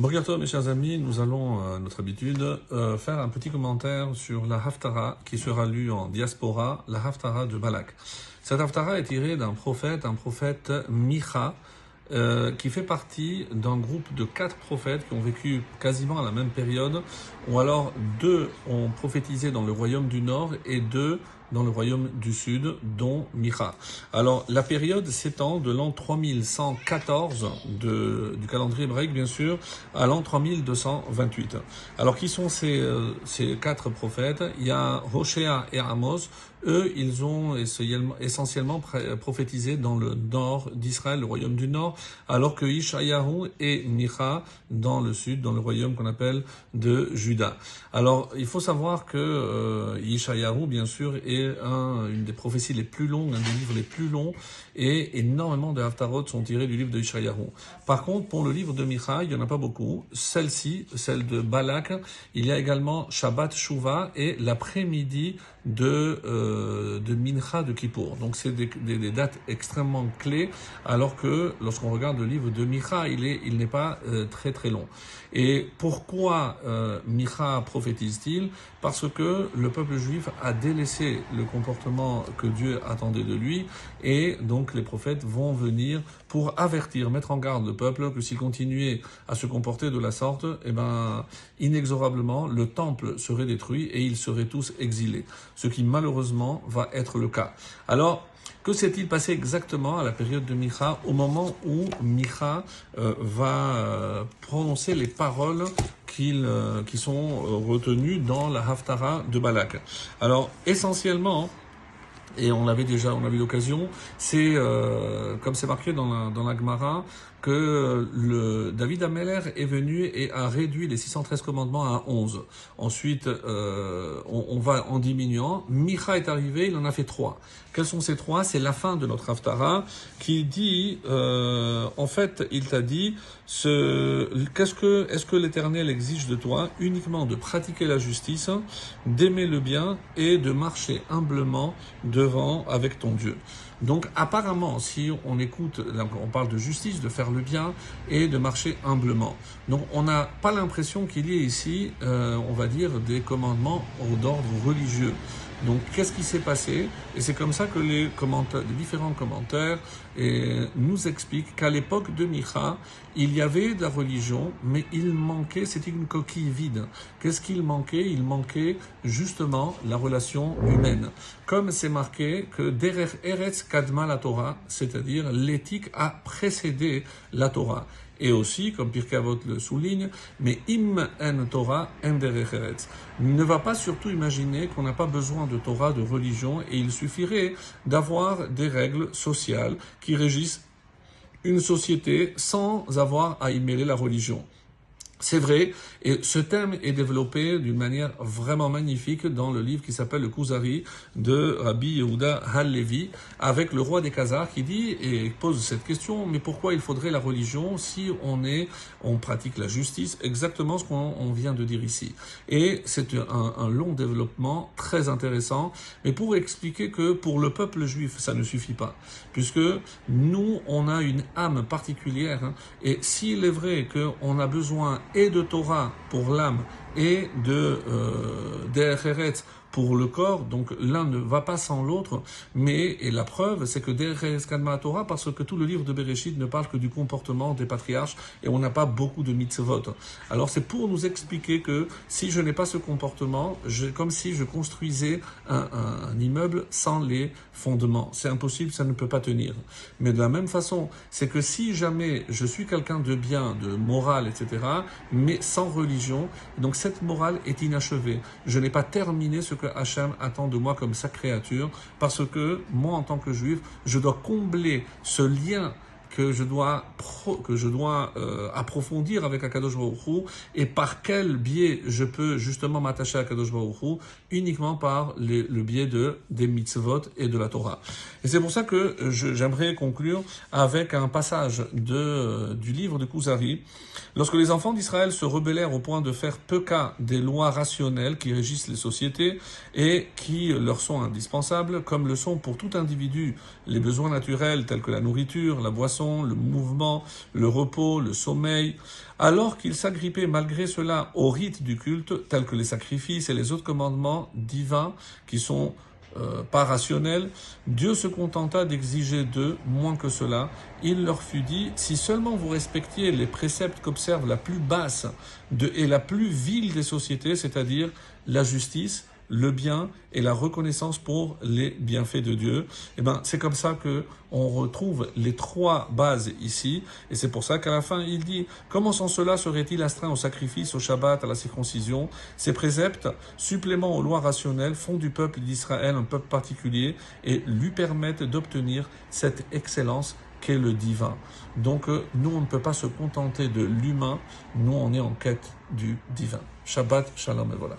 Bonjour mes chers amis, nous allons, à notre habitude, euh, faire un petit commentaire sur la Haftara qui sera lue en diaspora, la Haftara de Balak. Cette Haftara est tirée d'un prophète, un prophète Micha, euh, qui fait partie d'un groupe de quatre prophètes qui ont vécu quasiment à la même période, ou alors deux ont prophétisé dans le royaume du Nord et deux dans le royaume du Sud, dont Micha. Alors, la période s'étend de l'an 3114 de, du calendrier hébraïque, bien sûr, à l'an 3228. Alors, qui sont ces, euh, ces quatre prophètes? Il y a Hoshea et Amos. Eux, ils ont essentiellement prophétisé dans le nord d'Israël, le royaume du nord, alors que Ishayahu et Micha dans le sud, dans le royaume qu'on appelle de Juda. Alors, il faut savoir que euh, Ishayahu, bien sûr, est une des prophéties les plus longues, un des livres les plus longs, et énormément de Haftarot sont tirés du livre de Ishayahu. Par contre, pour le livre de Micha, il n'y en a pas beaucoup. Celle-ci, celle de Balak, il y a également Shabbat Shuvah et l'après-midi de, euh, de Mincha de Kippour. Donc c'est des, des, dates extrêmement clés, alors que lorsqu'on regarde le livre de Micha, il n'est pas euh, très très long. Et pourquoi euh, Micha prophétise-t-il? Parce que le peuple juif a délaissé le comportement que Dieu attendait de lui, et donc les prophètes vont venir pour avertir, mettre en garde le peuple que s'il continuait à se comporter de la sorte, eh ben, inexorablement, le temple serait détruit et ils seraient tous exilés. Ce qui malheureusement va être le cas. Alors, que s'est-il passé exactement à la période de Micha, au moment où Micha euh, va euh, prononcer les paroles euh, qui sont retenues dans la Haftara de Balak? Alors, essentiellement, et on l'avait déjà, on a eu l'occasion, c'est, comme c'est marqué dans la, dans la Gemara, que le David Ameller est venu et a réduit les 613 commandements à 11. Ensuite, euh, on, va en diminuant. Micha est arrivé, il en a fait trois. Quels sont ces trois? C'est la fin de notre Haftara qui dit, euh, en fait, il t'a dit, ce, qu'est-ce que, est-ce que l'Éternel exige de toi? Uniquement de pratiquer la justice, d'aimer le bien et de marcher humblement devant avec ton Dieu. Donc apparemment, si on écoute, on parle de justice, de faire le bien et de marcher humblement. Donc on n'a pas l'impression qu'il y ait ici, euh, on va dire, des commandements d'ordre religieux. Donc, qu'est-ce qui s'est passé? Et c'est comme ça que les, commentaires, les différents commentaires et, nous expliquent qu'à l'époque de Micha, il y avait de la religion, mais il manquait, c'était une coquille vide. Qu'est-ce qu'il manquait? Il manquait justement la relation humaine. Comme c'est marqué que Derer Eretz Kadma la Torah, c'est-à-dire l'éthique a précédé la Torah. Et aussi, comme Pirkavot le souligne, mais im en Torah en Ne va pas surtout imaginer qu'on n'a pas besoin de Torah, de religion, et il suffirait d'avoir des règles sociales qui régissent une société sans avoir à y mêler la religion. C'est vrai, et ce thème est développé d'une manière vraiment magnifique dans le livre qui s'appelle le Kuzari de Rabbi Yehuda Hallevi, avec le roi des Khazars qui dit et pose cette question mais pourquoi il faudrait la religion si on est, on pratique la justice, exactement ce qu'on vient de dire ici. Et c'est un, un, long développement très intéressant, mais pour expliquer que pour le peuple juif ça ne suffit pas, puisque nous on a une âme particulière, hein, et s'il est vrai qu'on a besoin et de Torah pour l'âme et de euh, pour le corps, donc l'un ne va pas sans l'autre, mais et la preuve, c'est que derrière Kadma Torah, parce que tout le livre de Bereshit ne parle que du comportement des patriarches et on n'a pas beaucoup de mitzvot. Alors c'est pour nous expliquer que si je n'ai pas ce comportement, je, comme si je construisais un, un immeuble sans les fondements. C'est impossible, ça ne peut pas tenir. Mais de la même façon, c'est que si jamais je suis quelqu'un de bien, de moral, etc., mais sans religion, donc cette morale est inachevée. Je n'ai pas terminé ce que Hachem attend de moi comme sa créature, parce que moi, en tant que juif, je dois combler ce lien que je dois, que je dois euh, approfondir avec Akadosh Baruch et par quel biais je peux justement m'attacher à Akadosh Baruch uniquement par le biais de, des mitzvot et de la Torah. Et c'est pour ça que j'aimerais conclure avec un passage de, du livre de Kuzari. Lorsque les enfants d'Israël se rebellèrent au point de faire peu cas des lois rationnelles qui régissent les sociétés et qui leur sont indispensables, comme le sont pour tout individu les besoins naturels tels que la nourriture, la boisson, le mouvement, le repos, le sommeil, alors qu'ils s'agrippaient malgré cela aux rites du culte, tels que les sacrifices et les autres commandements divins qui sont euh, pas rationnels, Dieu se contenta d'exiger d'eux moins que cela. Il leur fut dit, si seulement vous respectiez les préceptes qu'observe la plus basse et la plus vile des sociétés, c'est-à-dire la justice, le bien et la reconnaissance pour les bienfaits de Dieu. Et eh ben, c'est comme ça que on retrouve les trois bases ici. Et c'est pour ça qu'à la fin, il dit, comment sans cela serait-il astreint au sacrifice, au Shabbat, à la circoncision? Ces préceptes, suppléments aux lois rationnelles, font du peuple d'Israël un peuple particulier et lui permettent d'obtenir cette excellence qu'est le divin. Donc, euh, nous, on ne peut pas se contenter de l'humain. Nous, on est en quête du divin. Shabbat, shalom et voilà.